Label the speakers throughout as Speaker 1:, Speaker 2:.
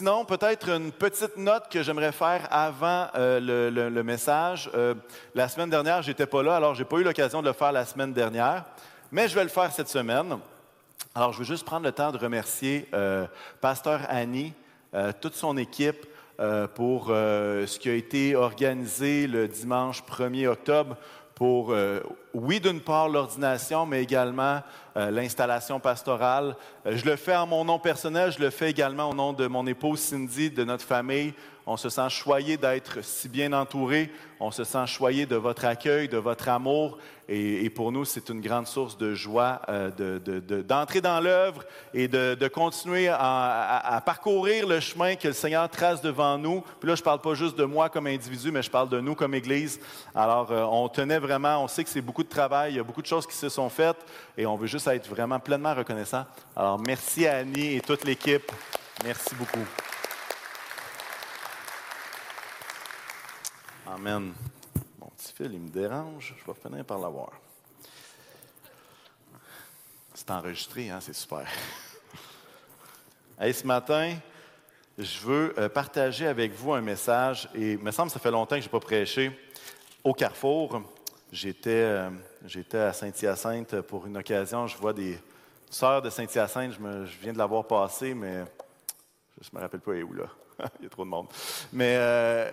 Speaker 1: Sinon, peut-être une petite note que j'aimerais faire avant euh, le, message. Euh, la semaine dernière, j'étais pas là, alors j'ai pas eu l'occasion de le faire la semaine dernière, mais je vais le faire cette semaine. Alors, je veux juste prendre le temps de remercier euh, Pasteur Annie, toute son équipe pour ce qui a été organisé le dimanche 1er octobre pour, oui, d'une part l'ordination, mais également euh, l'installation pastorale. Euh, je le fais en mon nom personnel, je le fais également au nom de mon épouse Cindy, de notre famille. On se sent choyé d'être si bien entouré. On se sent choyé de votre accueil, de votre amour. Et, pour nous, c'est une grande source de joie euh, d'entrer dans l'œuvre et de, continuer à, parcourir le chemin que le Seigneur trace devant nous. Puis là, je ne parle pas juste de moi comme individu, mais je parle de nous comme Église. Alors, on tenait vraiment, on sait que c'est beaucoup de travail, il y a beaucoup de choses qui se sont faites et on veut juste être vraiment pleinement reconnaissant. Alors, merci à Annie et toute l'équipe. Merci beaucoup. Amen. Mon petit fil, il me dérange. Je vais finir par l'avoir. C'est enregistré, hein? c'est super. Hey, ce matin, je veux euh, partager avec vous un message, et il me semble que ça fait longtemps que je n'ai pas prêché au Carrefour. J'étais, euh, j'étais à Saint-Hyacinthe pour une occasion. Je vois des sœurs de Saint-Hyacinthe. Je, viens de l'avoir passé, mais je ne me rappelle pas où là. Il y a trop de monde. Mais, euh,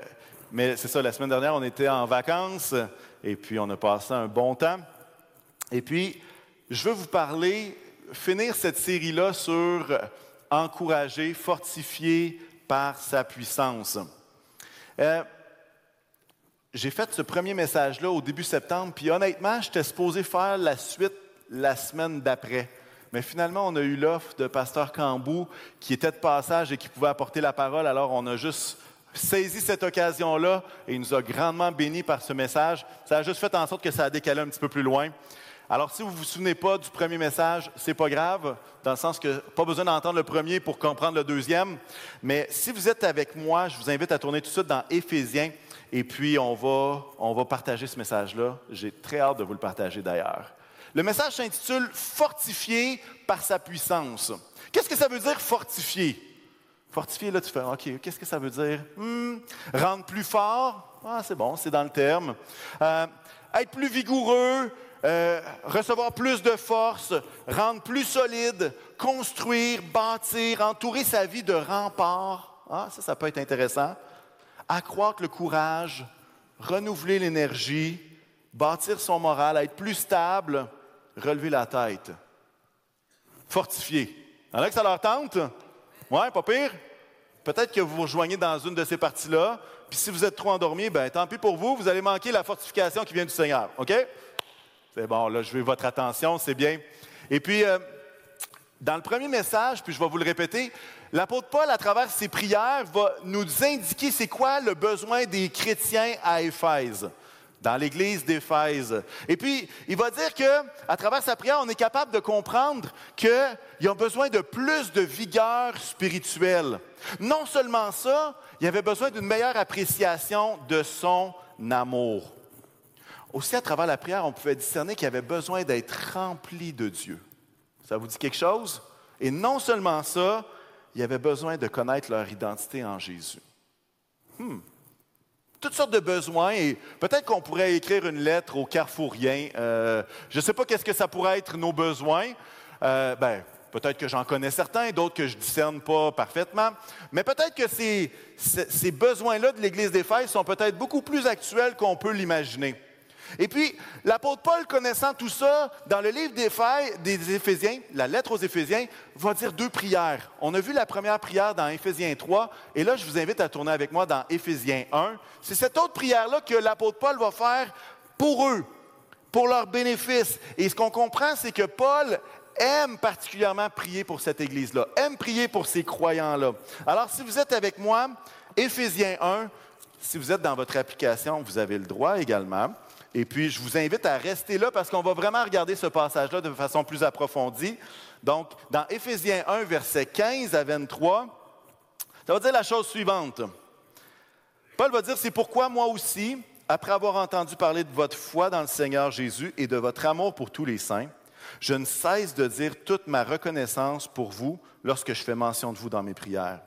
Speaker 1: mais c'est ça, la semaine dernière, on était en vacances et puis on a passé un bon temps. Et puis, je veux vous parler, finir cette série-là sur encourager, fortifier par sa puissance. Euh, j'ai fait ce premier message-là au début septembre, puis honnêtement, j'étais supposé faire la suite la semaine d'après. Mais finalement, on a eu l'offre de Pasteur Cambou qui était de passage et qui pouvait apporter la parole. Alors, on a juste saisi cette occasion-là et il nous a grandement bénis par ce message. Ça a juste fait en sorte que ça a décalé un petit peu plus loin. Alors, si vous ne vous souvenez pas du premier message, c'est pas grave, dans le sens que pas besoin d'entendre le premier pour comprendre le deuxième. Mais si vous êtes avec moi, je vous invite à tourner tout de suite dans Éphésiens. Et puis, on va, on va partager ce message-là. J'ai très hâte de vous le partager d'ailleurs. Le message s'intitule Fortifié par sa puissance. Qu'est-ce que ça veut dire fortifié? Fortifié, là, tu fais, OK, qu'est-ce que ça veut dire? Hmm, rendre plus fort? Ah, c'est bon, c'est dans le terme. Euh, être plus vigoureux, euh, recevoir plus de force, rendre plus solide, construire, bâtir, entourer sa vie de remparts. Ah, ça, ça peut être intéressant accroître le courage, renouveler l'énergie, bâtir son moral, être plus stable, relever la tête, fortifier. Il que ça leur tente? Ouais, pas pire? Peut-être que vous vous rejoignez dans une de ces parties-là, puis si vous êtes trop endormi, ben tant pis pour vous, vous allez manquer la fortification qui vient du Seigneur. OK? C'est bon, là, je veux votre attention, c'est bien. Et puis, euh, dans le premier message, puis je vais vous le répéter, l'apôtre Paul, à travers ses prières, va nous indiquer c'est quoi le besoin des chrétiens à Éphèse, dans l'église d'Éphèse. Et puis, il va dire que, à travers sa prière, on est capable de comprendre qu'ils ont besoin de plus de vigueur spirituelle. Non seulement ça, il avait besoin d'une meilleure appréciation de son amour. Aussi, à travers la prière, on pouvait discerner qu'il avait besoin d'être rempli de Dieu. Ça vous dit quelque chose? Et non seulement ça, il avait besoin de connaître leur identité en Jésus. Hmm. Toutes sortes de besoins et peut-être qu'on pourrait écrire une lettre aux carrefouriens. Euh, je ne sais pas qu'est-ce que ça pourrait être nos besoins. Euh, ben, peut-être que j'en connais certains, d'autres que je ne discerne pas parfaitement. Mais peut-être que ces, ces besoins-là de l'Église des d'Éphèse sont peut-être beaucoup plus actuels qu'on peut l'imaginer. Et puis, l'apôtre Paul, connaissant tout ça, dans le livre des Éphésiens, la lettre aux Éphésiens, va dire deux prières. On a vu la première prière dans Éphésiens 3, et là, je vous invite à tourner avec moi dans Éphésiens 1. C'est cette autre prière-là que l'apôtre Paul va faire pour eux, pour leur bénéfice. Et ce qu'on comprend, c'est que Paul aime particulièrement prier pour cette Église-là, aime prier pour ces croyants-là. Alors, si vous êtes avec moi, Éphésiens 1, si vous êtes dans votre application, vous avez le droit également. Et puis, je vous invite à rester là parce qu'on va vraiment regarder ce passage-là de façon plus approfondie. Donc, dans Éphésiens 1, versets 15 à 23, ça va dire la chose suivante. Paul va dire, c'est pourquoi moi aussi, après avoir entendu parler de votre foi dans le Seigneur Jésus et de votre amour pour tous les saints, je ne cesse de dire toute ma reconnaissance pour vous lorsque je fais mention de vous dans mes prières.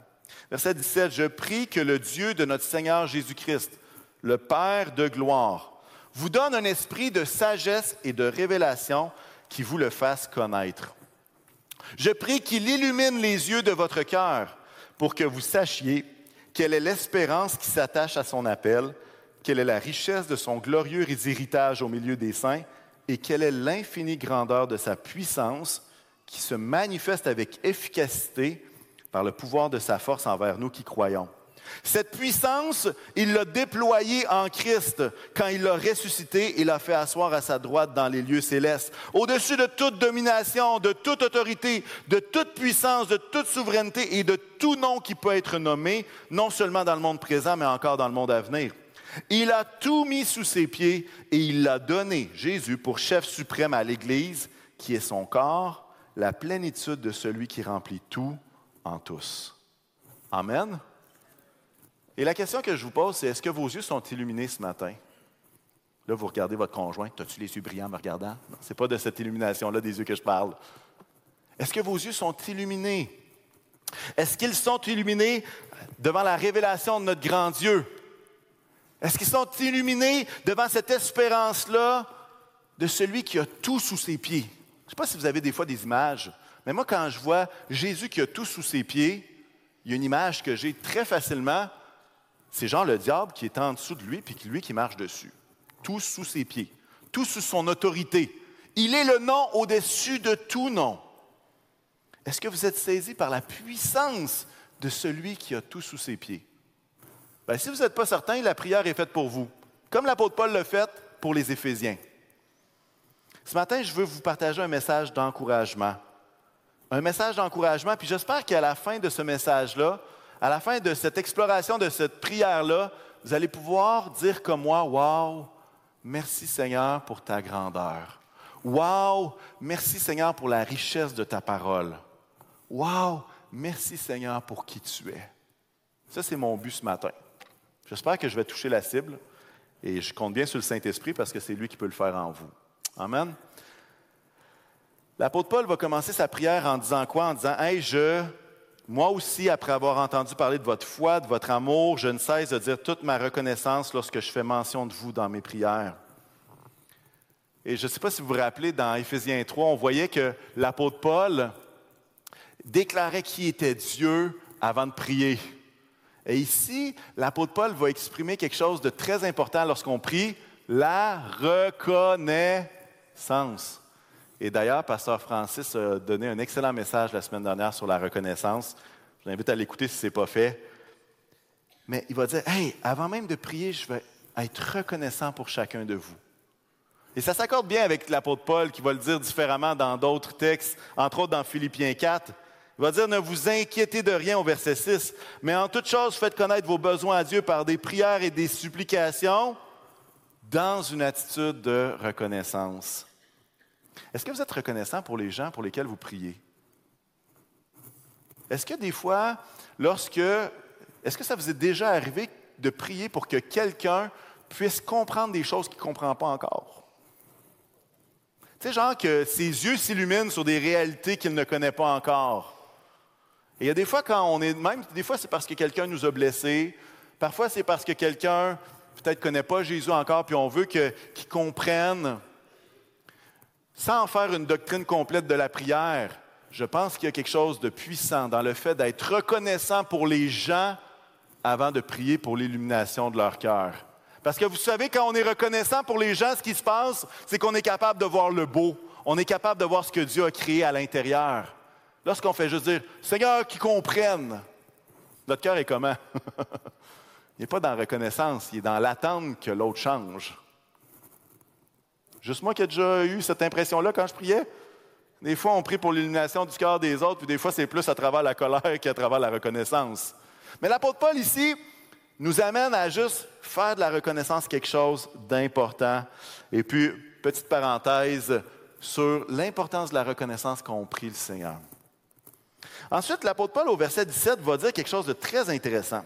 Speaker 1: Verset 17, je prie que le Dieu de notre Seigneur Jésus-Christ, le Père de gloire, vous donne un esprit de sagesse et de révélation qui vous le fasse connaître. Je prie qu'il illumine les yeux de votre cœur pour que vous sachiez quelle est l'espérance qui s'attache à son appel, quelle est la richesse de son glorieux héritage au milieu des saints et quelle est l'infinie grandeur de sa puissance qui se manifeste avec efficacité par le pouvoir de sa force envers nous qui croyons. Cette puissance, il l'a déployée en Christ quand il l'a ressuscité et l'a fait asseoir à sa droite dans les lieux célestes, au-dessus de toute domination, de toute autorité, de toute puissance, de toute souveraineté et de tout nom qui peut être nommé, non seulement dans le monde présent, mais encore dans le monde à venir. Il a tout mis sous ses pieds et il l'a donné, Jésus, pour chef suprême à l'Église, qui est son corps, la plénitude de celui qui remplit tout en tous. Amen. Et la question que je vous pose, c'est est-ce que vos yeux sont illuminés ce matin? Là, vous regardez votre conjoint. As-tu les yeux brillants me regardant? Ce n'est pas de cette illumination-là des yeux que je parle. Est-ce que vos yeux sont illuminés? Est-ce qu'ils sont illuminés devant la révélation de notre grand Dieu? Est-ce qu'ils sont illuminés devant cette espérance-là de celui qui a tout sous ses pieds? Je ne sais pas si vous avez des fois des images, mais moi, quand je vois Jésus qui a tout sous ses pieds, il y a une image que j'ai très facilement c'est genre le diable qui est en dessous de lui, puis lui qui marche dessus. Tout sous ses pieds, tout sous son autorité. Il est le nom au-dessus de tout nom. Est-ce que vous êtes saisi par la puissance de celui qui a tout sous ses pieds? Bien, si vous n'êtes pas certain, la prière est faite pour vous, comme l'apôtre Paul l'a fait pour les Éphésiens. Ce matin, je veux vous partager un message d'encouragement. Un message d'encouragement, puis j'espère qu'à la fin de ce message-là, à la fin de cette exploration, de cette prière-là, vous allez pouvoir dire comme moi, Wow, merci Seigneur pour ta grandeur. Wow, merci Seigneur pour la richesse de ta parole. Wow, merci Seigneur pour qui tu es. Ça, c'est mon but ce matin. J'espère que je vais toucher la cible et je compte bien sur le Saint-Esprit parce que c'est lui qui peut le faire en vous. Amen. L'apôtre Paul va commencer sa prière en disant quoi? En disant Hey, je moi aussi, après avoir entendu parler de votre foi, de votre amour, je ne cesse de dire toute ma reconnaissance lorsque je fais mention de vous dans mes prières. Et je ne sais pas si vous vous rappelez, dans Éphésiens 3, on voyait que l'apôtre Paul déclarait qui était Dieu avant de prier. Et ici, l'apôtre Paul va exprimer quelque chose de très important lorsqu'on prie, la reconnaissance. Et d'ailleurs, Pasteur Francis a donné un excellent message la semaine dernière sur la reconnaissance. Je vous invite à l'écouter si ce n'est pas fait. Mais il va dire, hey, avant même de prier, je vais être reconnaissant pour chacun de vous. Et ça s'accorde bien avec l'apôtre Paul qui va le dire différemment dans d'autres textes, entre autres dans Philippiens 4. Il va dire, ne vous inquiétez de rien au verset 6, mais en toute chose, faites connaître vos besoins à Dieu par des prières et des supplications dans une attitude de reconnaissance. Est-ce que vous êtes reconnaissant pour les gens pour lesquels vous priez? Est-ce que des fois, lorsque. Est-ce que ça vous est déjà arrivé de prier pour que quelqu'un puisse comprendre des choses qu'il ne comprend pas encore? Tu sais, genre que ses yeux s'illuminent sur des réalités qu'il ne connaît pas encore. Et il y a des fois, quand on est. Même des fois, c'est parce que quelqu'un nous a blessés. Parfois, c'est parce que quelqu'un peut-être ne connaît pas Jésus encore, puis on veut qu'il comprenne sans en faire une doctrine complète de la prière, je pense qu'il y a quelque chose de puissant dans le fait d'être reconnaissant pour les gens avant de prier pour l'illumination de leur cœur. Parce que vous savez, quand on est reconnaissant pour les gens, ce qui se passe, c'est qu'on est capable de voir le beau. On est capable de voir ce que Dieu a créé à l'intérieur. Lorsqu'on fait juste dire, Seigneur, qui comprenne, notre cœur est comment? il n'est pas dans la reconnaissance, il est dans l'attente que l'autre change. Juste moi qui ai déjà eu cette impression-là quand je priais. Des fois, on prie pour l'illumination du cœur des autres, puis des fois, c'est plus à travers la colère qu'à travers la reconnaissance. Mais l'apôtre Paul ici nous amène à juste faire de la reconnaissance quelque chose d'important. Et puis, petite parenthèse sur l'importance de la reconnaissance qu'on prie le Seigneur. Ensuite, l'apôtre Paul, au verset 17, va dire quelque chose de très intéressant.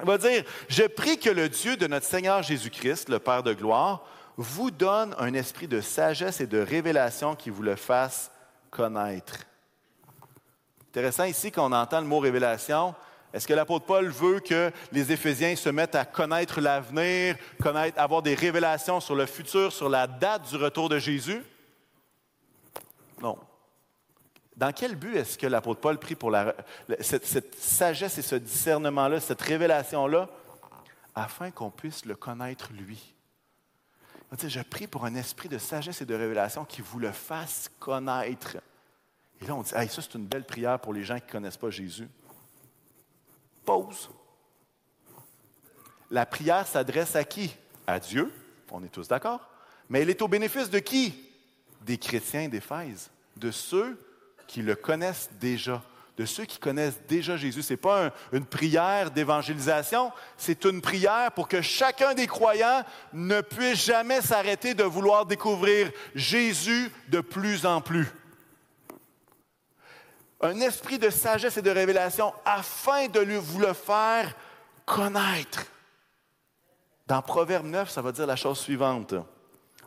Speaker 1: Il va dire, Je prie que le Dieu de notre Seigneur Jésus-Christ, le Père de gloire, vous donne un esprit de sagesse et de révélation qui vous le fasse connaître. Intéressant ici qu'on entend le mot révélation. Est-ce que l'apôtre Paul veut que les Éphésiens se mettent à connaître l'avenir, connaître, avoir des révélations sur le futur, sur la date du retour de Jésus? Non. Dans quel but est-ce que l'apôtre Paul prie pour cette sagesse et ce discernement-là, cette révélation-là, afin qu'on puisse le connaître lui? Je prie pour un esprit de sagesse et de révélation qui vous le fasse connaître. Et là, on dit, hey, ça, c'est une belle prière pour les gens qui ne connaissent pas Jésus. Pause. La prière s'adresse à qui? À Dieu. On est tous d'accord. Mais elle est au bénéfice de qui? Des chrétiens d'Éphèse, de ceux qui le connaissent déjà de ceux qui connaissent déjà Jésus. Ce n'est pas une prière d'évangélisation, c'est une prière pour que chacun des croyants ne puisse jamais s'arrêter de vouloir découvrir Jésus de plus en plus. Un esprit de sagesse et de révélation afin de lui, vous le faire connaître. Dans Proverbe 9, ça va dire la chose suivante.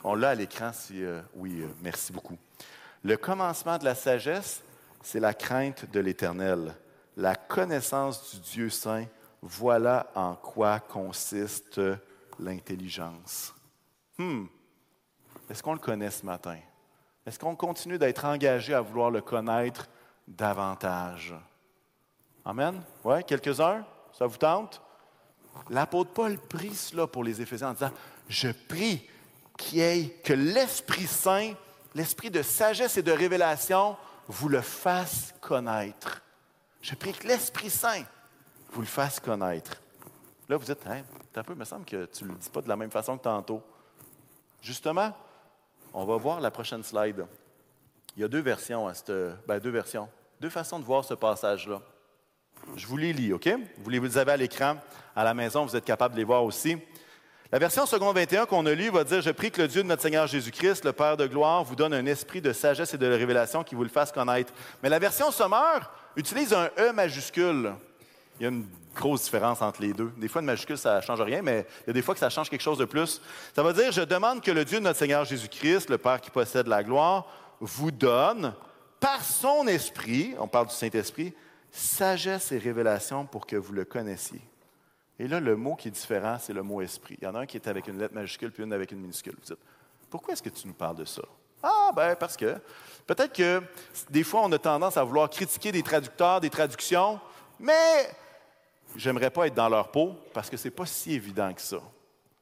Speaker 1: On l'a à l'écran, si euh, oui, euh, merci beaucoup. Le commencement de la sagesse, c'est la crainte de l'Éternel, la connaissance du Dieu saint. Voilà en quoi consiste l'intelligence. Hmm. Est-ce qu'on le connaît ce matin? Est-ce qu'on continue d'être engagé à vouloir le connaître davantage? Amen? Oui, quelques-uns? Ça vous tente? L'apôtre Paul prie cela pour les Éphésiens en disant Je prie qu'il que l'Esprit Saint, l'Esprit de sagesse et de révélation, vous le fasse connaître. Je prie que l'Esprit Saint vous le fasse connaître. Là, vous dites, hein, un peu, il me semble que tu ne le dis pas de la même façon que tantôt. Justement, on va voir la prochaine slide. Il y a deux versions à cette, ben, deux versions, deux façons de voir ce passage-là. Je vous les lis, OK? Vous les avez à l'écran. À la maison, vous êtes capable de les voir aussi. La version second 21 qu'on a lue va dire Je prie que le Dieu de notre Seigneur Jésus-Christ, le Père de gloire, vous donne un esprit de sagesse et de révélation qui vous le fasse connaître. Mais la version sommaire utilise un E majuscule. Il y a une grosse différence entre les deux. Des fois, une majuscule, ça ne change rien, mais il y a des fois que ça change quelque chose de plus. Ça veut dire Je demande que le Dieu de notre Seigneur Jésus-Christ, le Père qui possède la gloire, vous donne, par son esprit, on parle du Saint-Esprit, sagesse et révélation pour que vous le connaissiez. Et là, le mot qui est différent, c'est le mot esprit. Il y en a un qui est avec une lettre majuscule puis une avec une minuscule. Vous dites, pourquoi est-ce que tu nous parles de ça? Ah, ben parce que peut-être que des fois, on a tendance à vouloir critiquer des traducteurs, des traductions, mais j'aimerais pas être dans leur peau parce que ce n'est pas si évident que ça.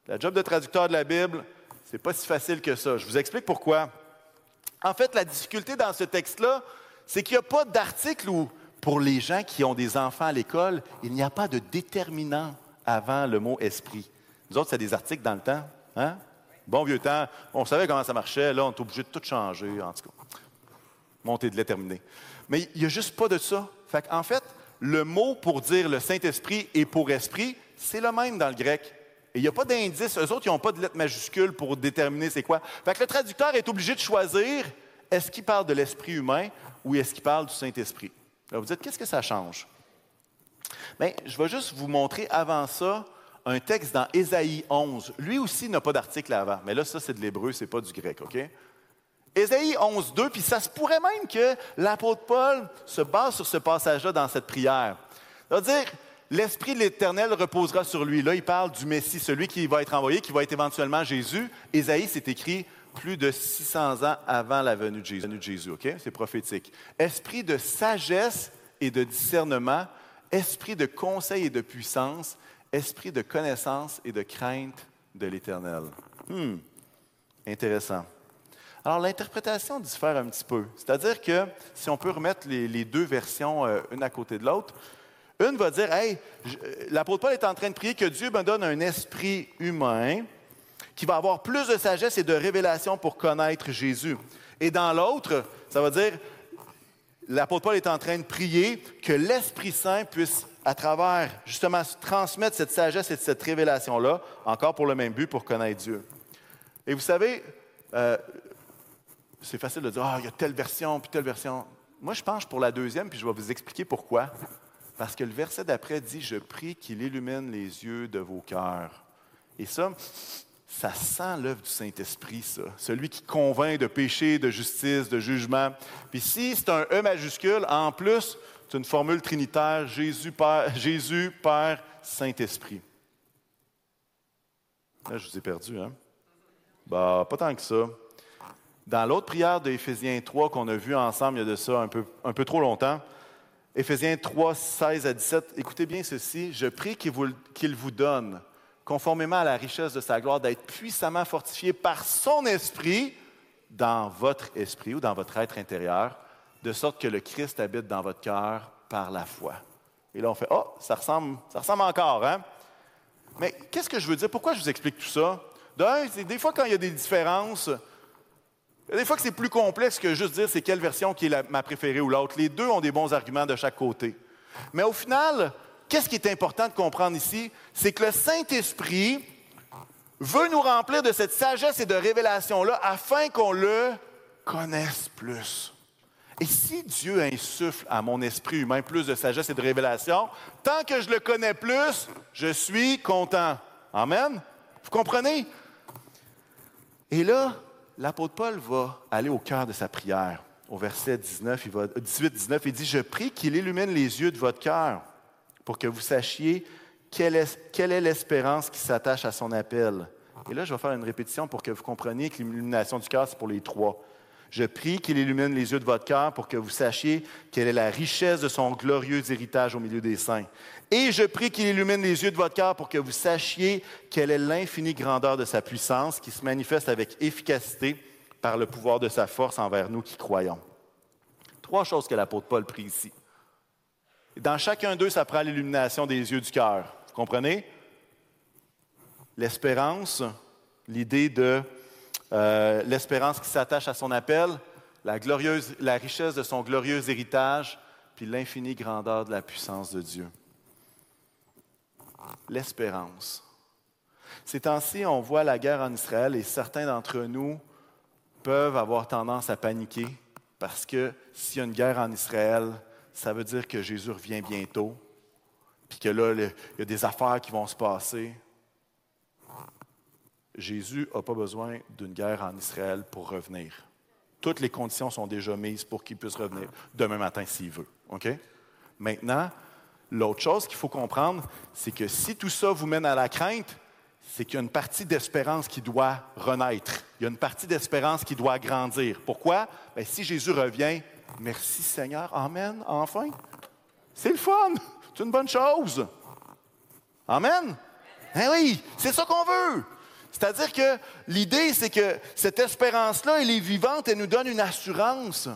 Speaker 1: La job de traducteur de la Bible, c'est pas si facile que ça. Je vous explique pourquoi. En fait, la difficulté dans ce texte-là, c'est qu'il n'y a pas d'article où, pour les gens qui ont des enfants à l'école, il n'y a pas de déterminant avant le mot esprit. Nous autres, c'est des articles dans le temps. Hein? Bon vieux temps, on savait comment ça marchait. Là, on est obligé de tout changer, en tout cas. Monter de déterminer. Mais il n'y a juste pas de ça. Fait en fait, le mot pour dire le Saint-Esprit et pour esprit, c'est le même dans le grec. Et il n'y a pas d'indice. Eux autres, ils n'ont pas de lettre majuscule pour déterminer c'est quoi. Fait que le traducteur est obligé de choisir est-ce qu'il parle de l'esprit humain ou est-ce qu'il parle du Saint-Esprit. Vous dites, qu'est-ce que ça change? Bien, je vais juste vous montrer avant ça un texte dans Ésaïe 11. Lui aussi n'a pas d'article avant, mais là, ça, c'est de l'hébreu, c'est pas du grec, OK? Ésaïe 11, 2, puis ça se pourrait même que l'apôtre Paul se base sur ce passage-là dans cette prière. C'est-à-dire, l'Esprit de l'Éternel reposera sur lui. Là, il parle du Messie, celui qui va être envoyé, qui va être éventuellement Jésus. Ésaïe, c'est écrit plus de 600 ans avant la venue de Jésus. C'est prophétique. Esprit de sagesse et de discernement esprit de conseil et de puissance, esprit de connaissance et de crainte de l'Éternel. Hmm, intéressant. Alors, l'interprétation diffère un petit peu. C'est-à-dire que si on peut remettre les, deux versions euh, une à côté de l'autre, une va dire Hey, l'apôtre Paul est en train de prier que Dieu me donne un esprit humain qui va avoir plus de sagesse et de révélation pour connaître Jésus. Et dans l'autre, ça va dire l'apôtre Paul est en train de prier que l'Esprit Saint puisse, à travers, justement, transmettre cette sagesse et cette révélation-là, encore pour le même but, pour connaître Dieu. Et vous savez, euh, c'est facile de dire, ah, il y a telle version, puis telle version. Moi, je penche pour la deuxième, puis je vais vous expliquer pourquoi. Parce que le verset d'après dit, je prie qu'il illumine les yeux de vos cœurs. Et ça, ça sent l'œuvre du Saint-Esprit, ça. Celui qui convainc de péché, de justice, de jugement. Puis si c'est un E majuscule, en plus, C'est une formule trinitaire, Jésus, Père, Jésus, Père, Saint-Esprit. Là, je vous ai perdu, hein? Bah, pas tant que ça. Dans l'autre prière de Éphésiens 3 qu'on a vu ensemble il y a de ça un peu, un peu trop longtemps, Éphésiens 3, 16 à 17, écoutez bien ceci, je prie qu'il vous donne, conformément à la richesse de sa gloire, d'être puissamment fortifié par son esprit dans votre esprit ou dans votre être intérieur, de sorte que le Christ habite dans votre cœur par la foi. Et là, on fait, oh, ça ressemble, ça ressemble encore, hein? Mais qu'est-ce que je veux dire? Pourquoi je vous explique tout ça? Des fois quand il y a des différences, des fois que c'est plus complexe que juste dire c'est quelle version qui est ma préférée ou l'autre. Les deux ont des bons arguments de chaque côté. Mais au final, qu'est-ce qui est important de comprendre ici? C'est que le Saint-Esprit veut nous remplir de cette sagesse et de révélation-là afin qu'on le connaisse plus. Et si Dieu insuffle à mon esprit humain plus de sagesse et de révélation, tant que je le connais plus, je suis content. Amen? Vous comprenez? Et là, l'apôtre Paul va aller au cœur de sa prière. Au verset 19, il va, 18-19, il dit, Je prie qu'il illumine les yeux de votre cœur pour que vous sachiez quelle est, l'espérance qui s'attache à son appel. Et là, je vais faire une répétition pour que vous compreniez que l'illumination du cœur, c'est pour les trois. Je prie qu'il illumine les yeux de votre cœur pour que vous sachiez quelle est la richesse de son glorieux héritage au milieu des saints. Et je prie qu'il illumine les yeux de votre cœur pour que vous sachiez quelle est l'infinie grandeur de sa puissance qui se manifeste avec efficacité par le pouvoir de sa force envers nous qui croyons. Trois choses que l'apôtre Paul prie ici. Dans chacun d'eux, ça prend l'illumination des yeux du cœur. Vous comprenez? L'espérance, l'idée de euh, l'espérance qui s'attache à son appel, la, la richesse de son glorieux héritage, puis l'infinie grandeur de la puissance de Dieu. L'espérance. Ces temps-ci, on voit la guerre en Israël et certains d'entre nous peuvent avoir tendance à paniquer parce que s'il y a une guerre en Israël, ça veut dire que Jésus revient bientôt, puis que là, il y a des affaires qui vont se passer. Jésus n'a pas besoin d'une guerre en Israël pour revenir. Toutes les conditions sont déjà mises pour qu'il puisse revenir demain matin s'il veut. OK? Maintenant, l'autre chose qu'il faut comprendre, c'est que si tout ça vous mène à la crainte, c'est qu'il y a une partie d'espérance qui doit renaître. Il y a une partie d'espérance qui doit grandir. Pourquoi? Bien, si Jésus revient, merci Seigneur, Amen, enfin. C'est le fun, c'est une bonne chose. Amen. Eh oui, c'est ça qu'on veut. C'est-à-dire que l'idée, c'est que cette espérance-là, elle est vivante, elle nous donne une assurance.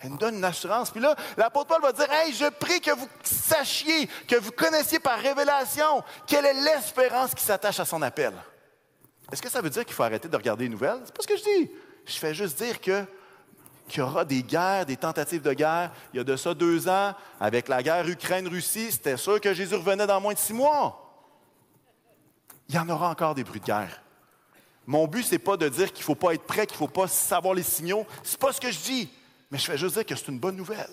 Speaker 1: Elle nous donne une assurance. Puis là, l'apôtre Paul va dire, Hey, je prie que vous sachiez, que vous connaissiez par révélation quelle est l'espérance qui s'attache à son appel. Est-ce que ça veut dire qu'il faut arrêter de regarder les nouvelles? C'est pas ce que je dis. Je fais juste dire que qu'il y aura des guerres, des tentatives de guerre. Il y a de ça deux ans, avec la guerre Ukraine-Russie, c'était sûr que Jésus revenait dans moins de six mois. Il y en aura encore des bruits de guerre. Mon but, ce n'est pas de dire qu'il ne faut pas être prêt, qu'il ne faut pas savoir les signaux. Ce n'est pas ce que je dis. Mais je fais juste dire que c'est une bonne nouvelle.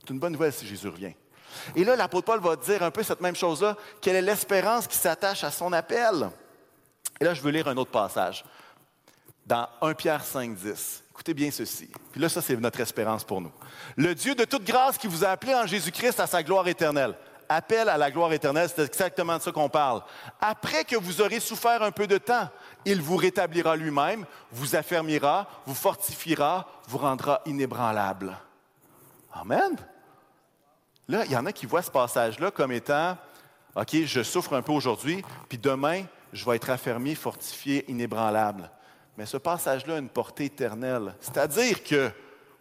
Speaker 1: C'est une bonne nouvelle si Jésus revient. Et là, l'apôtre Paul va dire un peu cette même chose-là. Quelle est l'espérance qui s'attache à son appel? Et là, je veux lire un autre passage. Dans 1 Pierre 5, 10. Écoutez bien ceci. Puis là, ça, c'est notre espérance pour nous. Le Dieu de toute grâce qui vous a appelé en Jésus-Christ à sa gloire éternelle appel à la gloire éternelle, c'est exactement de ça qu'on parle. Après que vous aurez souffert un peu de temps, il vous rétablira lui-même, vous affermira, vous fortifiera, vous rendra inébranlable. Amen. Là, il y en a qui voient ce passage-là comme étant, OK, je souffre un peu aujourd'hui, puis demain, je vais être affermi, fortifié, inébranlable. Mais ce passage-là a une portée éternelle. C'est-à-dire que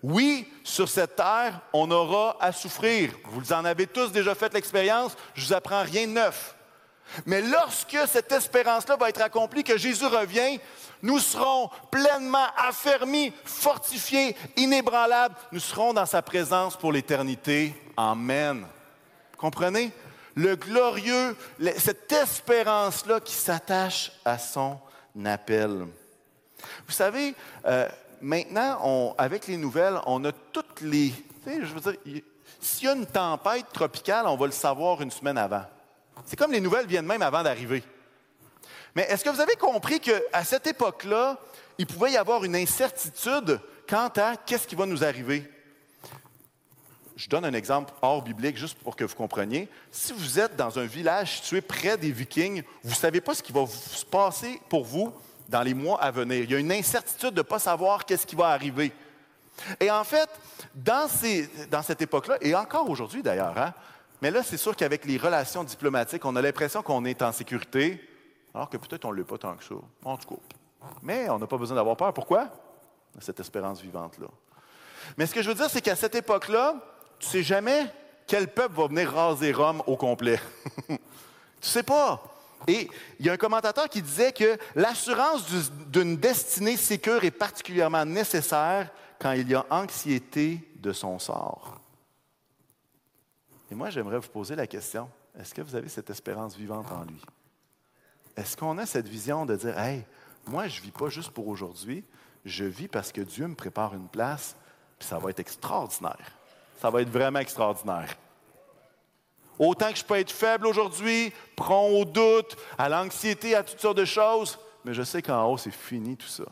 Speaker 1: oui, sur cette terre, on aura à souffrir. Vous en avez tous déjà fait l'expérience, je ne vous apprends rien de neuf. Mais lorsque cette espérance-là va être accomplie, que Jésus revient, nous serons pleinement affermis, fortifiés, inébranlables. Nous serons dans sa présence pour l'éternité. Amen. Comprenez? Le glorieux, cette espérance-là qui s'attache à son appel. Vous savez, euh, maintenant, avec les nouvelles, on a toutes les. je veux dire, s'il y a une tempête tropicale, on va le savoir une semaine avant. C'est comme les nouvelles viennent même avant d'arriver. Mais est-ce que vous avez compris qu'à cette époque-là, il pouvait y avoir une incertitude quant à qu'est-ce qui va nous arriver? je donne un exemple hors biblique juste pour que vous compreniez. Si vous êtes dans un village situé près des Vikings, vous ne savez pas ce qui va se passer pour vous dans les mois à venir. Il y a une incertitude de ne pas savoir qu'est-ce qui va arriver. Et en fait, dans, cette époque-là, et encore aujourd'hui d'ailleurs, hein, mais là, c'est sûr qu'avec les relations diplomatiques, on a l'impression qu'on est en sécurité, alors que peut-être on ne l'est pas tant que ça. En tout cas. Mais on n'a pas besoin d'avoir peur. Pourquoi? Cette espérance vivante-là. Mais ce que je veux dire, c'est qu'à cette époque-là, tu ne sais jamais quel peuple va venir raser Rome au complet. tu ne sais pas. Et il y a un commentateur qui disait que l'assurance d'une destinée sécure est particulièrement nécessaire quand il y a anxiété de son sort. Et moi, j'aimerais vous poser la question, est-ce que vous avez cette espérance vivante en lui? Est-ce qu'on a cette vision de dire, hey, moi, je ne vis pas juste pour aujourd'hui, je vis parce que Dieu me prépare une place, puis ça va être extraordinaire. Ça va être vraiment extraordinaire. Autant que je peux être faible aujourd'hui, prompt au doute, à l'anxiété, à toutes sortes de choses, mais je sais qu'en haut, c'est fini tout ça.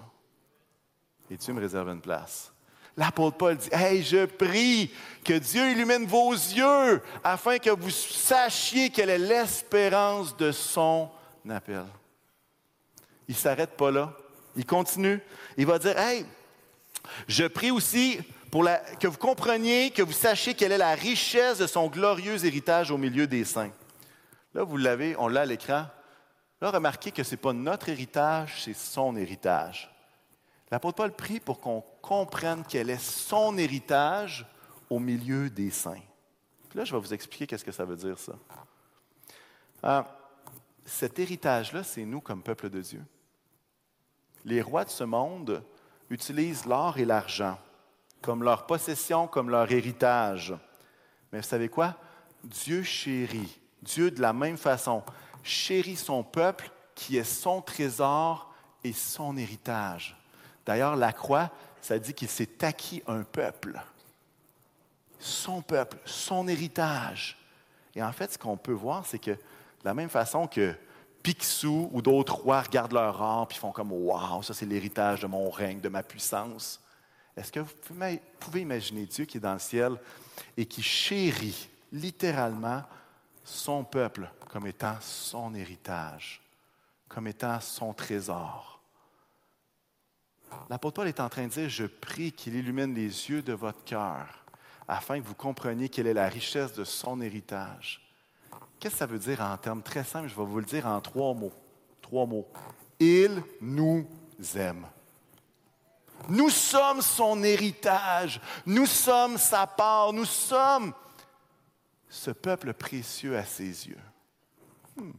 Speaker 1: Et Dieu me réserve une place. L'apôtre Paul dit, Hey, je prie que Dieu illumine vos yeux afin que vous sachiez quelle est l'espérance de son appel. Il ne s'arrête pas là. Il continue. Il va dire, Hey, je prie aussi pour que vous compreniez, que vous sachiez quelle est la richesse de son glorieux héritage au milieu des saints. Là, vous l'avez, on l'a à l'écran. Là, remarquez que ce n'est pas notre héritage, c'est son héritage. L'apôtre Paul prie pour qu'on comprenne quel est son héritage au milieu des saints. là, je vais vous expliquer qu'est-ce que ça veut dire, ça. Euh, cet héritage-là, c'est nous comme peuple de Dieu. Les rois de ce monde utilisent l'or et l'argent comme leur possession, comme leur héritage. Mais vous savez quoi? Dieu chérit, Dieu de la même façon, chérit son peuple qui est son trésor et son héritage. D'ailleurs, la croix, ça dit qu'il s'est acquis un peuple. Son peuple, son héritage. Et en fait, ce qu'on peut voir, c'est que de la même façon que Picsou ou d'autres rois regardent leur or et font comme Waouh, ça c'est l'héritage de mon règne, de ma puissance. Est-ce que vous pouvez imaginer Dieu qui est dans le ciel et qui chérit littéralement son peuple comme étant son héritage, comme étant son trésor? L'apôtre Paul est en train de dire, je prie qu'il illumine les yeux de votre cœur afin que vous compreniez quelle est la richesse de son héritage. Qu'est-ce que ça veut dire en termes très simples? Je vais vous le dire en trois mots. Trois mots. Il nous aime. Nous sommes son héritage. Nous sommes sa part. Nous sommes ce peuple précieux à ses yeux. Hmm.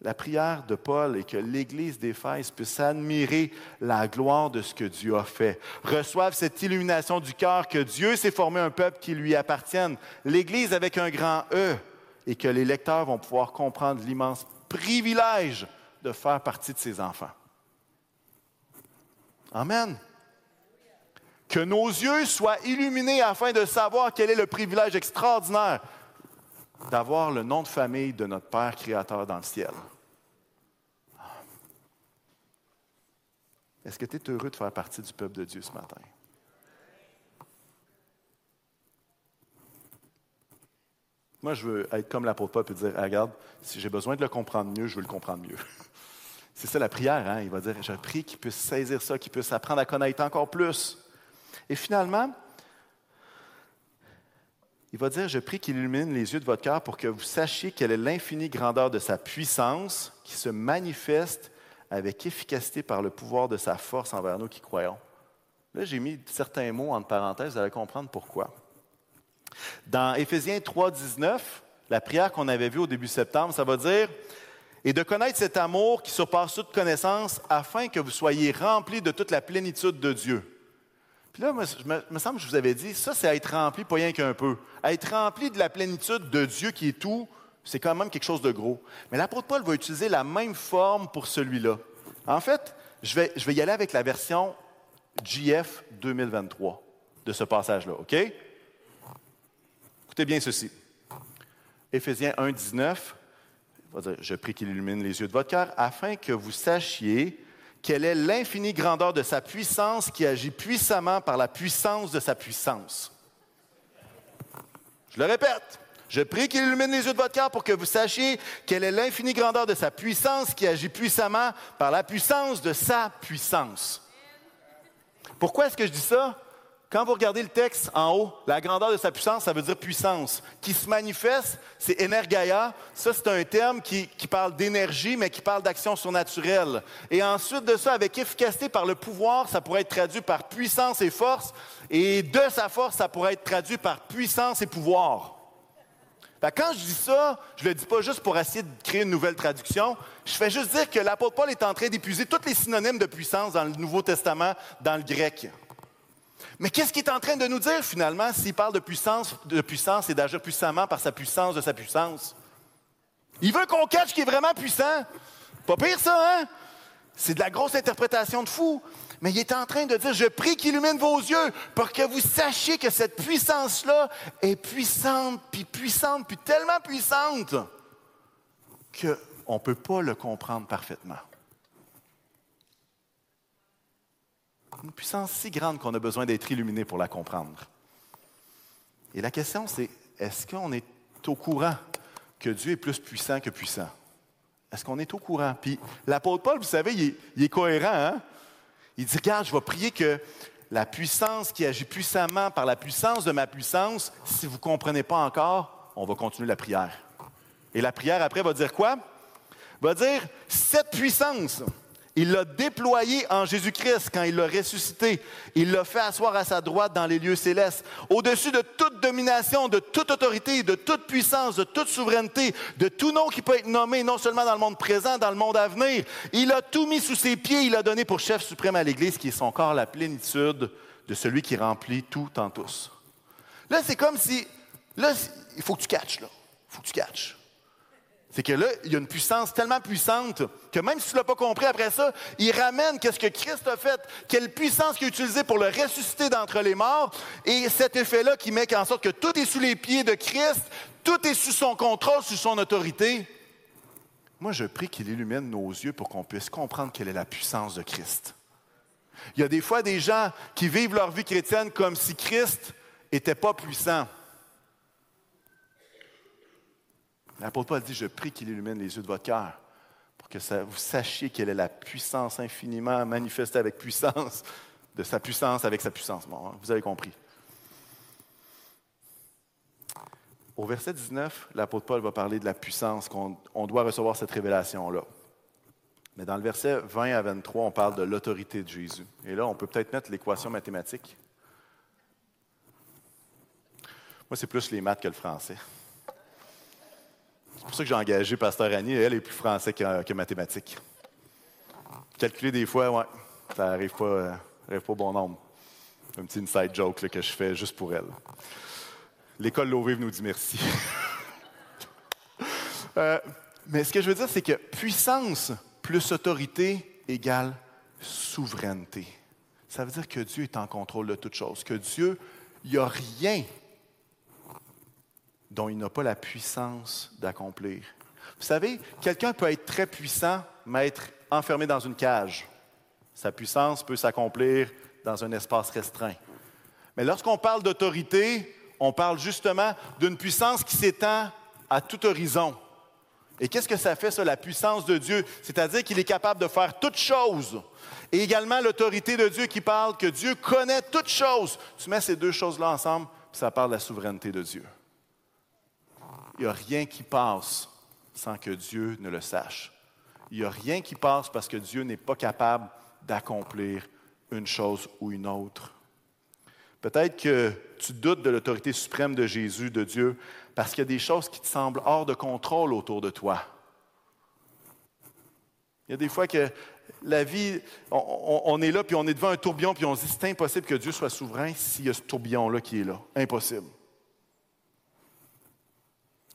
Speaker 1: La prière de Paul est que l'Église d'Éphèse puisse admirer la gloire de ce que Dieu a fait, reçoive cette illumination du cœur que Dieu s'est formé un peuple qui lui appartienne, l'Église avec un grand E, et que les lecteurs vont pouvoir comprendre l'immense privilège de faire partie de ses enfants. Amen. Que nos yeux soient illuminés afin de savoir quel est le privilège extraordinaire d'avoir le nom de famille de notre Père créateur dans le ciel. Est-ce que tu es heureux de faire partie du peuple de Dieu ce matin? Moi, je veux être comme l'apôtre Paul et dire Regarde, si j'ai besoin de le comprendre mieux, je veux le comprendre mieux. C'est ça la prière, hein? Il va dire Je prie qu'il puisse saisir ça, qu'il puisse apprendre à connaître encore plus. Et finalement, il va dire, je prie qu'il illumine les yeux de votre cœur pour que vous sachiez quelle est l'infinie grandeur de sa puissance qui se manifeste avec efficacité par le pouvoir de sa force envers nous qui croyons. Là, j'ai mis certains mots entre parenthèses, vous allez comprendre pourquoi. Dans Éphésiens 3, 19, la prière qu'on avait vue au début septembre, ça va dire Et de connaître cet amour qui surpasse toute connaissance, afin que vous soyez remplis de toute la plénitude de Dieu. Puis là, il me semble que je vous avais dit, ça, c'est être rempli, pas rien qu'un peu. Être rempli de la plénitude de Dieu qui est tout, c'est quand même quelque chose de gros. Mais l'apôtre Paul va utiliser la même forme pour celui-là. En fait, je vais, je vais y aller avec la version GF 2023 de ce passage-là, OK? Écoutez bien ceci. Éphésiens 1, 19, va je prie qu'il illumine les yeux de votre cœur, afin que vous sachiez quelle est l'infinie grandeur de sa puissance qui agit puissamment par la puissance de sa puissance. Je le répète. Je prie qu'il illumine les yeux de votre cœur pour que vous sachiez quelle est l'infinie grandeur de sa puissance qui agit puissamment par la puissance de sa puissance. Pourquoi est-ce que je dis ça? Quand vous regardez le texte en haut, la grandeur de sa puissance, ça veut dire puissance. Qui se manifeste, c'est energaia. Ça, c'est un terme qui, parle d'énergie, mais qui parle d'action surnaturelle. Et ensuite de ça, avec efficacité par le pouvoir, ça pourrait être traduit par puissance et force. Et de sa force, ça pourrait être traduit par puissance et pouvoir. quand je dis ça, je ne le dis pas juste pour essayer de créer une nouvelle traduction. Je fais juste dire que l'apôtre Paul est en train d'épuiser tous les synonymes de puissance dans le Nouveau Testament, dans le grec. Mais qu'est-ce qu'il est en train de nous dire finalement s'il parle de puissance, de puissance et d'agir puissamment par sa puissance de sa puissance? Il veut qu'on cache qu'il est vraiment puissant. Pas pire ça, hein? C'est de la grosse interprétation de fou. Mais il est en train de dire, je prie qu'il illumine vos yeux pour que vous sachiez que cette puissance-là est puissante, puis puissante, puis tellement puissante qu'on ne peut pas le comprendre parfaitement. Une puissance si grande qu'on a besoin d'être illuminé pour la comprendre. Et la question, c'est est-ce qu'on est au courant que Dieu est plus puissant que puissant? Est-ce qu'on est au courant? Puis l'apôtre Paul, vous savez, il est, cohérent. Hein? Il dit, regarde, je vais prier que la puissance qui agit puissamment par la puissance de ma puissance, si vous ne comprenez pas encore, on va continuer la prière. Et la prière après va dire quoi? Va dire, cette puissance, il l'a déployé en Jésus-Christ quand il l'a ressuscité. Il l'a fait asseoir à sa droite dans les lieux célestes. Au-dessus de toute domination, de toute autorité, de toute puissance, de toute souveraineté, de tout nom qui peut être nommé, non seulement dans le monde présent, dans le monde à venir. Il a tout mis sous ses pieds. Il a donné pour chef suprême à l'Église, qui est son corps, la plénitude de celui qui remplit tout en tous. Là, c'est comme si. Là, il faut que tu catches, là. Il faut que tu catches. C'est que là, il y a une puissance tellement puissante que même si tu ne l'as pas compris après ça, il ramène qu'est-ce que Christ a fait, quelle puissance qu'il a utilisée pour le ressusciter d'entre les morts, et cet effet-là qui met en sorte que tout est sous les pieds de Christ, tout est sous son contrôle, sous son autorité. Moi, je prie qu'il illumine nos yeux pour qu'on puisse comprendre quelle est la puissance de Christ. Il y a des fois des gens qui vivent leur vie chrétienne comme si Christ n'était pas puissant. L'apôtre Paul dit, je prie qu'il illumine les yeux de votre cœur pour que vous sachiez quelle est la puissance infiniment manifestée avec puissance, de sa puissance avec sa puissance. Bon, vous avez compris. Au verset 19, l'apôtre Paul va parler de la puissance, qu'on doit recevoir cette révélation-là. Mais dans le verset 20 à 23, on parle de l'autorité de Jésus. Et là, on peut peut-être mettre l'équation mathématique. Moi, c'est plus les maths que le français. C'est pour ça que j'ai engagé Pasteur Annie. Elle est plus français que, mathématique. Calculer des fois, ouais, ça n'arrive pas, euh, arrive pas au bon nombre. Un petit inside joke que je fais juste pour elle. L'école Lovive nous dit merci. Euh, mais ce que je veux dire, c'est que puissance plus autorité égale souveraineté. Ça veut dire que Dieu est en contrôle de toutes choses, que Dieu, il n'y a rien dont il n'a pas la puissance d'accomplir. Vous savez, quelqu'un peut être très puissant, mais être enfermé dans une cage. Sa puissance peut s'accomplir dans un espace restreint. Mais lorsqu'on parle d'autorité, on parle justement d'une puissance qui s'étend à tout horizon. Et qu'est-ce que ça fait, ça, la puissance de Dieu? C'est-à-dire qu'il est capable de faire toutes choses. Et également l'autorité de Dieu qui parle que Dieu connaît toutes choses. Tu mets ces deux choses-là ensemble, ça parle de la souveraineté de Dieu. Il n'y a rien qui passe sans que Dieu ne le sache. Il n'y a rien qui passe parce que Dieu n'est pas capable d'accomplir une chose ou une autre. Peut-être que tu doutes de l'autorité suprême de Jésus, de Dieu, parce qu'il y a des choses qui te semblent hors de contrôle autour de toi. Il y a des fois que la vie, on, est là, puis on est devant un tourbillon, puis on se dit, c'est impossible que Dieu soit souverain s'il y a ce tourbillon-là qui est là. Impossible.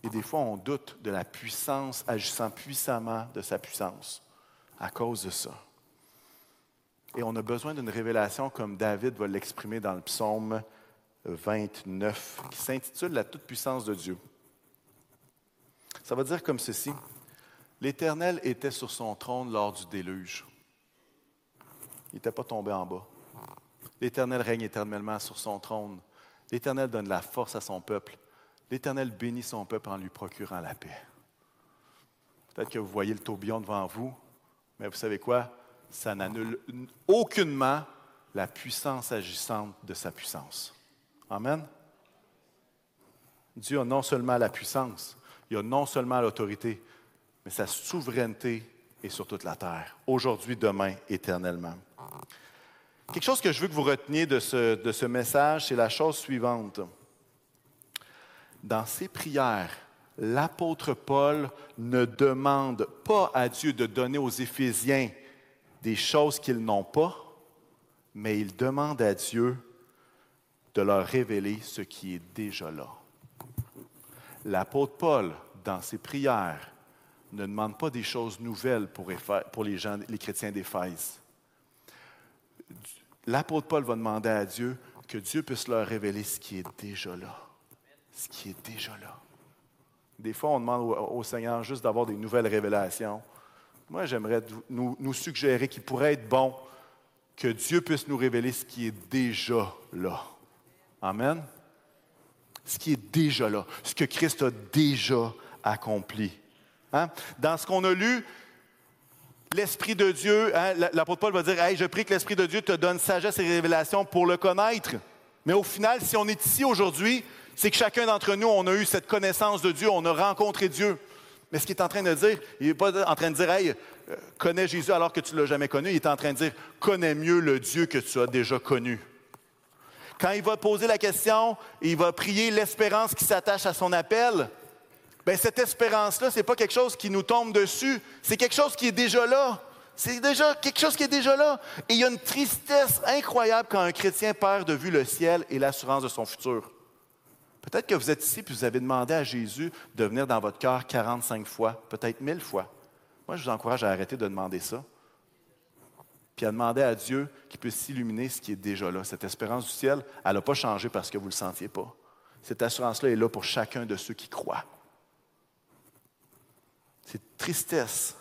Speaker 1: Et des fois, on doute de la puissance, agissant puissamment de sa puissance à cause de ça. Et on a besoin d'une révélation comme David va l'exprimer dans le psaume 29, qui s'intitule La toute-puissance de Dieu. Ça va dire comme ceci. L'Éternel était sur son trône lors du déluge. Il n'était pas tombé en bas. L'Éternel règne éternellement sur son trône. L'Éternel donne la force à son peuple. L'Éternel bénit son peuple en lui procurant la paix. Peut-être que vous voyez le tourbillon devant vous, mais vous savez quoi? Ça n'annule aucunement la puissance agissante de sa puissance. Amen. Dieu a non seulement la puissance, il a non seulement l'autorité, mais sa souveraineté est sur toute la terre, aujourd'hui, demain, éternellement. Quelque chose que je veux que vous reteniez de ce, de ce message, c'est la chose suivante. Dans ses prières, l'apôtre Paul ne demande pas à Dieu de donner aux Éphésiens des choses qu'ils n'ont pas, mais il demande à Dieu de leur révéler ce qui est déjà là. L'apôtre Paul, dans ses prières, ne demande pas des choses nouvelles pour, les, les chrétiens d'Éphèse. L'apôtre Paul va demander à Dieu que Dieu puisse leur révéler ce qui est déjà là. Ce qui est déjà là. Des fois, on demande au, Seigneur juste d'avoir des nouvelles révélations. Moi, j'aimerais nous, nous suggérer qu'il pourrait être bon que Dieu puisse nous révéler ce qui est déjà là. Amen. Ce qui est déjà là, ce que Christ a déjà accompli. Hein? Dans ce qu'on a lu, l'Esprit de Dieu, hein, l'apôtre Paul va dire Hey, je prie que l'Esprit de Dieu te donne sagesse et révélation pour le connaître. Mais au final, si on est ici aujourd'hui, c'est que chacun d'entre nous, on a eu cette connaissance de Dieu, on a rencontré Dieu. Mais ce qu'il est en train de dire, il n'est pas en train de dire Hey, euh, connais Jésus alors que tu ne l'as jamais connu. Il est en train de dire Connais mieux le Dieu que tu as déjà connu. Quand il va poser la question, il va prier l'espérance qui s'attache à son appel. Bien, cette espérance-là, ce n'est pas quelque chose qui nous tombe dessus, c'est quelque chose qui est déjà là. C'est déjà quelque chose qui est déjà là. Et il y a une tristesse incroyable quand un chrétien perd de vue le ciel et l'assurance de son futur. Peut-être que vous êtes ici et vous avez demandé à Jésus de venir dans votre cœur 45 fois, peut-être 1000 fois. Moi, je vous encourage à arrêter de demander ça. Puis à demander à Dieu qu'il puisse illuminer ce qui est déjà là. Cette espérance du ciel, elle n'a pas changé parce que vous ne le sentiez pas. Cette assurance-là est là pour chacun de ceux qui croient. C'est tristesse.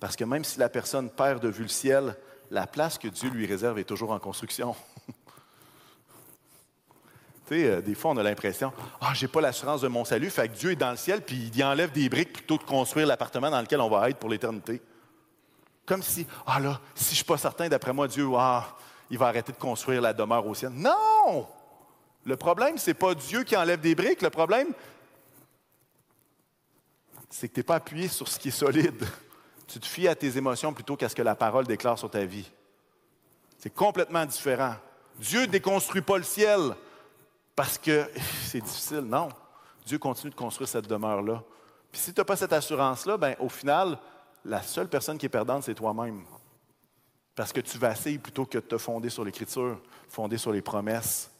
Speaker 1: Parce que même si la personne perd de vue le ciel, la place que Dieu lui réserve est toujours en construction. Tu sais, euh, des fois, on a l'impression, ah, j'ai pas l'assurance de mon salut, fait que Dieu est dans le ciel, puis il enlève des briques plutôt que de construire l'appartement dans lequel on va être pour l'éternité. Comme si, ah là, si je suis pas certain, d'après moi, Dieu, ah, il va arrêter de construire la demeure au ciel. Non! Le problème, c'est pas Dieu qui enlève des briques. Le problème, c'est que tu n'es pas appuyé sur ce qui est solide. Tu te fies à tes émotions plutôt qu'à ce que la parole déclare sur ta vie. C'est complètement différent. Dieu ne déconstruit pas le ciel parce que c'est difficile. Non. Dieu continue de construire cette demeure-là. Puis si tu n'as pas cette assurance-là, ben, au final, la seule personne qui est perdante, c'est toi-même. Parce que tu vacilles plutôt que de te fonder sur l'Écriture, fonder sur les promesses,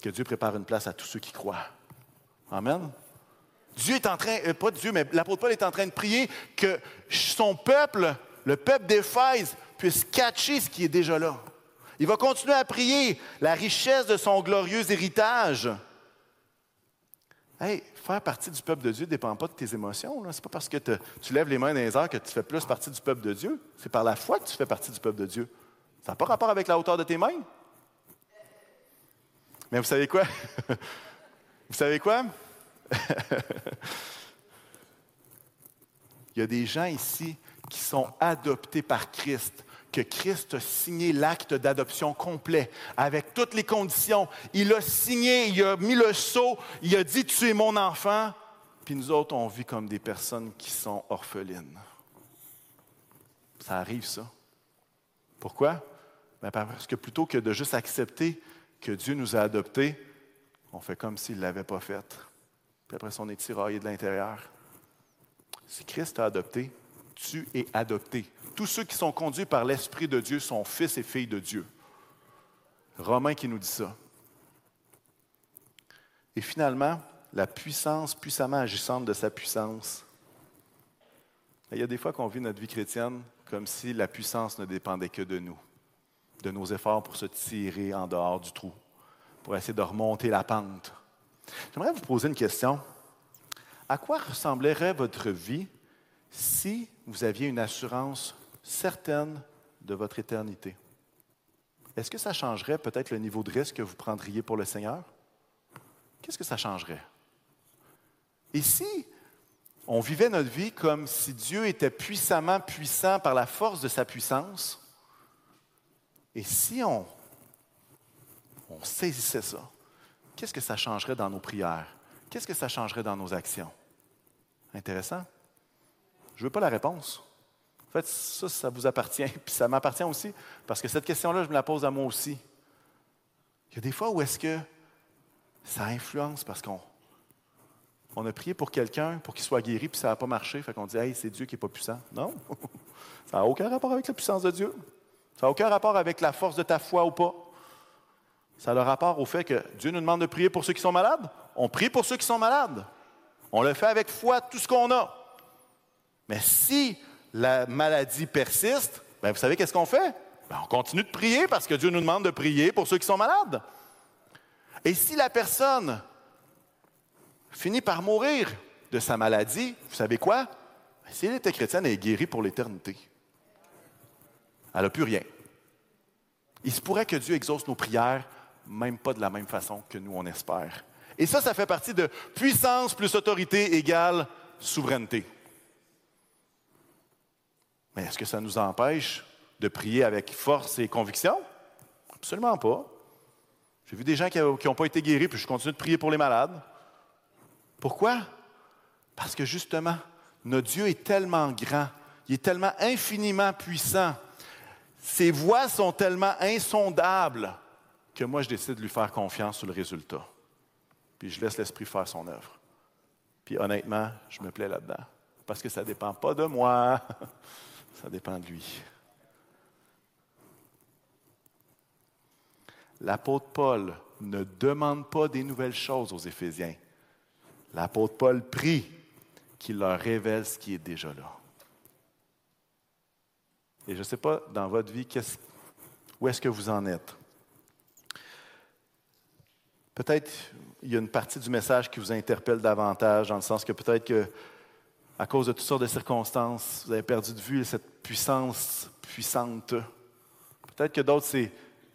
Speaker 1: que Dieu prépare une place à tous ceux qui croient. Amen. Dieu est en train, euh, pas Dieu, mais l'apôtre Paul est en train de prier que son peuple, le peuple d'Éphèse, puisse catcher ce qui est déjà là. Il va continuer à prier la richesse de son glorieux héritage. Hey, faire partie du peuple de Dieu ne dépend pas de tes émotions. Ce n'est pas parce que tu lèves les mains dans les airs que tu fais plus partie du peuple de Dieu. C'est par la foi que tu fais partie du peuple de Dieu. Ça n'a pas rapport avec la hauteur de tes mains. Mais vous savez quoi? vous savez quoi? Il y a des gens ici qui sont adoptés par Christ que Christ a signé l'acte d'adoption complet, avec toutes les conditions. Il a signé, il a mis le sceau, il a dit, tu es mon enfant. Puis nous autres, on vit comme des personnes qui sont orphelines. Ça arrive, ça. Pourquoi? Ben, parce que plutôt que de juste accepter que Dieu nous a adoptés, on fait comme s'il ne l'avait pas fait. Puis après on est tiraillé de l'intérieur. Si Christ t'a adopté, tu es adopté. Tous ceux qui sont conduits par l'Esprit de Dieu sont fils et filles de Dieu. Romain qui nous dit ça. Et finalement, la puissance puissamment agissante de sa puissance. Il y a des fois qu'on vit notre vie chrétienne comme si la puissance ne dépendait que de nous, de nos efforts pour se tirer en dehors du trou, pour essayer de remonter la pente. J'aimerais vous poser une question. À quoi ressemblerait votre vie si vous aviez une assurance certaine de votre éternité. Est-ce que ça changerait peut-être le niveau de risque que vous prendriez pour le Seigneur? Qu'est-ce que ça changerait? Et si on vivait notre vie comme si Dieu était puissamment puissant par la force de sa puissance, et si on, on saisissait ça, qu'est-ce que ça changerait dans nos prières? Qu'est-ce que ça changerait dans nos actions? Intéressant? Je ne veux pas la réponse. En fait, ça, ça vous appartient, puis ça m'appartient aussi, parce que cette question-là, je me la pose à moi aussi. Il y a des fois où est-ce que ça influence parce qu'on on a prié pour quelqu'un pour qu'il soit guéri, puis ça n'a pas marché, fait qu'on dit, hey, c'est Dieu qui n'est pas puissant. Non, ça n'a aucun rapport avec la puissance de Dieu. Ça n'a aucun rapport avec la force de ta foi ou pas. Ça a le rapport au fait que Dieu nous demande de prier pour ceux qui sont malades. On prie pour ceux qui sont malades. On le fait avec foi, tout ce qu'on a. Mais si la maladie persiste, bien, vous savez qu'est-ce qu'on fait? Ben, on continue de prier parce que Dieu nous demande de prier pour ceux qui sont malades. Et si la personne finit par mourir de sa maladie, vous savez quoi? Ben, si elle était chrétienne, elle est guérie pour l'éternité. Elle n'a plus rien. Il se pourrait que Dieu exauce nos prières, même pas de la même façon que nous, on espère. Et ça, ça fait partie de puissance plus autorité égale souveraineté. Mais est-ce que ça nous empêche de prier avec force et conviction? Absolument pas. J'ai vu des gens qui n'ont pas été guéris, puis je continue de prier pour les malades. Pourquoi? Parce que justement, notre Dieu est tellement grand, il est tellement infiniment puissant, ses voies sont tellement insondables que moi, je décide de lui faire confiance sur le résultat. Puis je laisse l'Esprit faire son œuvre. Puis honnêtement, je me plais là-dedans. Parce que ça ne dépend pas de moi, ça dépend de lui. L'apôtre Paul ne demande pas des nouvelles choses aux Éphésiens. L'apôtre Paul prie qu'il leur révèle ce qui est déjà là. Et je ne sais pas dans votre vie où est-ce que vous en êtes? Peut-être il y a une partie du message qui vous interpelle davantage, dans le sens que peut-être que, à cause de toutes sortes de circonstances, vous avez perdu de vue cette puissance puissante. Peut-être que d'autres, c'est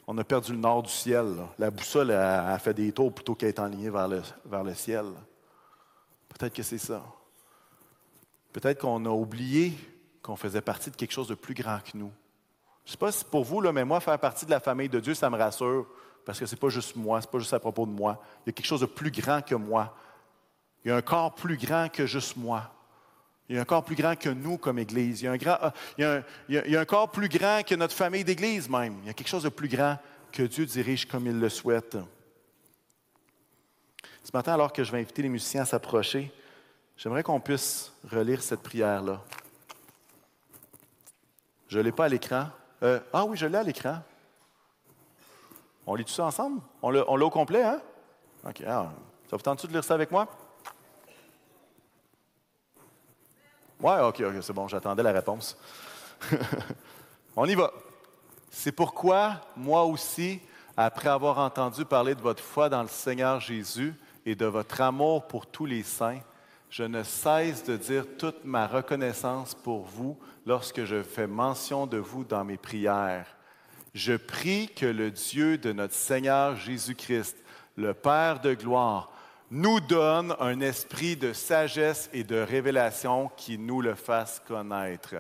Speaker 1: on a perdu le nord du ciel. La boussole a, fait des tours plutôt qu'à être enlignée vers le, ciel. Peut-être que c'est ça. Peut-être qu'on a oublié qu'on faisait partie de quelque chose de plus grand que nous. Je ne sais pas si pour vous, mais moi, faire partie de la famille de Dieu, ça me rassure, parce que ce n'est pas juste moi, ce n'est pas juste à propos de moi. Il y a quelque chose de plus grand que moi. Il y a un corps plus grand que juste moi. Il y a un corps plus grand que nous comme Église. Il y, a un grand, il, y a un, il y a corps plus grand que notre famille d'Église même. Il y a quelque chose de plus grand que Dieu dirige comme il le souhaite. Ce matin, alors que je vais inviter les musiciens à s'approcher, j'aimerais qu'on puisse relire cette prière-là. Je ne l'ai pas à l'écran. Euh, ah oui, je l'ai à l'écran. On lit tout ça ensemble? On l'a au complet, hein? OK. Alors, ça vous tente de lire ça avec moi? Oui, OK, OK, c'est bon, j'attendais la réponse. On y va. C'est pourquoi, moi aussi, après avoir entendu parler de votre foi dans le Seigneur Jésus et de votre amour pour tous les saints, je ne cesse de dire toute ma reconnaissance pour vous lorsque je fais mention de vous dans mes prières. Je prie que le Dieu de notre Seigneur Jésus-Christ, le Père de gloire, nous donne un esprit de sagesse et de révélation qui nous le fasse connaître.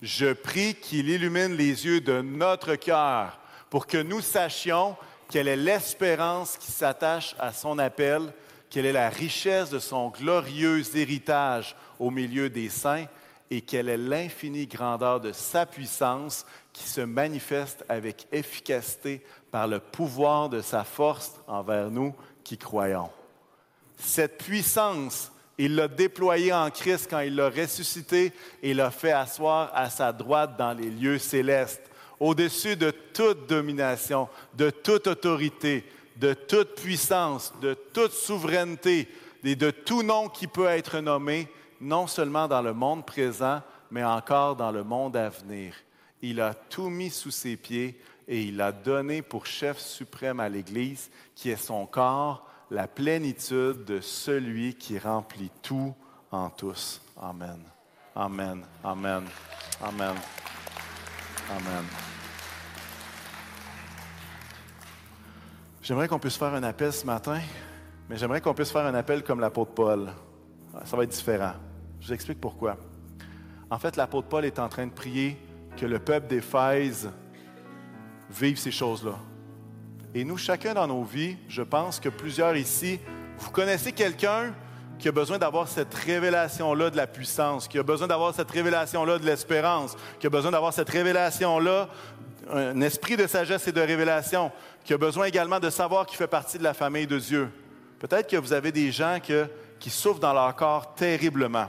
Speaker 1: Je prie qu'il illumine les yeux de notre cœur pour que nous sachions quelle est l'espérance qui s'attache à son appel, quelle est la richesse de son glorieux héritage au milieu des saints et quelle est l'infinie grandeur de sa puissance qui se manifeste avec efficacité par le pouvoir de sa force envers nous qui croyons. Cette puissance, il l'a déployée en Christ quand il l'a ressuscité et l'a fait asseoir à sa droite dans les lieux célestes, au-dessus de toute domination, de toute autorité, de toute puissance, de toute souveraineté et de tout nom qui peut être nommé, non seulement dans le monde présent, mais encore dans le monde à venir. Il a tout mis sous ses pieds et il a donné pour chef suprême à l'Église, qui est son corps, la plénitude de celui qui remplit tout en tous. Amen. Amen. Amen. Amen. Amen. J'aimerais qu'on puisse faire un appel ce matin, mais j'aimerais qu'on puisse faire un appel comme l'apôtre Paul. Ça va être différent. Je vous explique pourquoi. En fait, l'apôtre Paul est en train de prier que le peuple d'Éphèse vive ces choses-là. Et nous, chacun dans nos vies, je pense que plusieurs ici, vous connaissez quelqu'un qui a besoin d'avoir cette révélation-là de la puissance, qui a besoin d'avoir cette révélation-là de l'espérance, qui a besoin d'avoir cette révélation-là, un esprit de sagesse et de révélation, qui a besoin également de savoir qu'il fait partie de la famille de Dieu. Peut-être que vous avez des gens qui souffrent dans leur corps terriblement.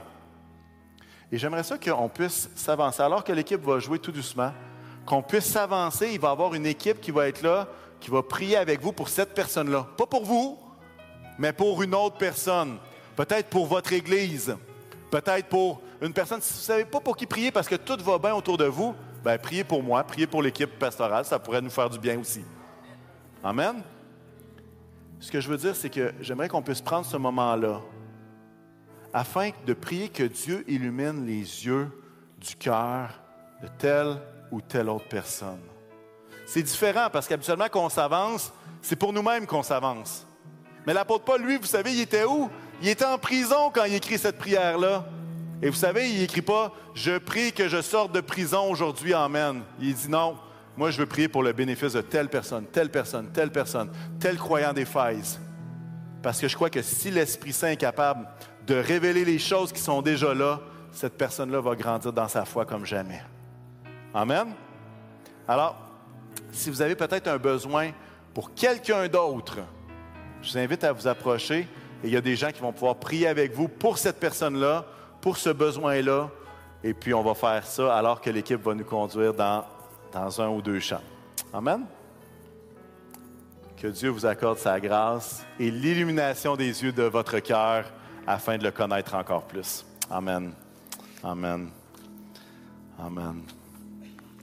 Speaker 1: Et j'aimerais ça qu'on puisse s'avancer. Alors que l'équipe va jouer tout doucement, qu'on puisse s'avancer, il va y avoir une équipe qui va être là, qui va prier avec vous pour cette personne-là. Pas pour vous, mais pour une autre personne. Peut-être pour votre Église. Peut-être pour une personne. Si vous ne savez pas pour qui prier parce que tout va bien autour de vous, bien, priez pour moi, priez pour l'équipe pastorale. Ça pourrait nous faire du bien aussi. Amen. Ce que je veux dire, c'est que j'aimerais qu'on puisse prendre ce moment-là afin de prier que Dieu illumine les yeux du cœur de telle ou telle autre personne. C'est différent parce qu'habituellement, quand on s'avance, c'est pour nous-mêmes qu'on s'avance. Mais l'apôtre Paul, lui, vous savez, il était où? Il était en prison quand il écrit cette prière-là. Et vous savez, il n'écrit pas Je prie que je sorte de prison aujourd'hui, Amen. Il dit non, moi je veux prier pour le bénéfice de telle personne, telle personne, telle personne, tel croyant des. Parce que je crois que si l'Esprit Saint est capable de révéler les choses qui sont déjà là, cette personne-là va grandir dans sa foi comme jamais. Amen? Alors, si vous avez peut-être un besoin pour quelqu'un d'autre, je vous invite à vous approcher et il y a des gens qui vont pouvoir prier avec vous pour cette personne-là, pour ce besoin-là. Et puis, on va faire ça alors que l'équipe va nous conduire dans, dans un ou deux champs. Amen. Que Dieu vous accorde sa grâce et l'illumination des yeux de votre cœur afin de le connaître encore plus. Amen. Amen. Amen.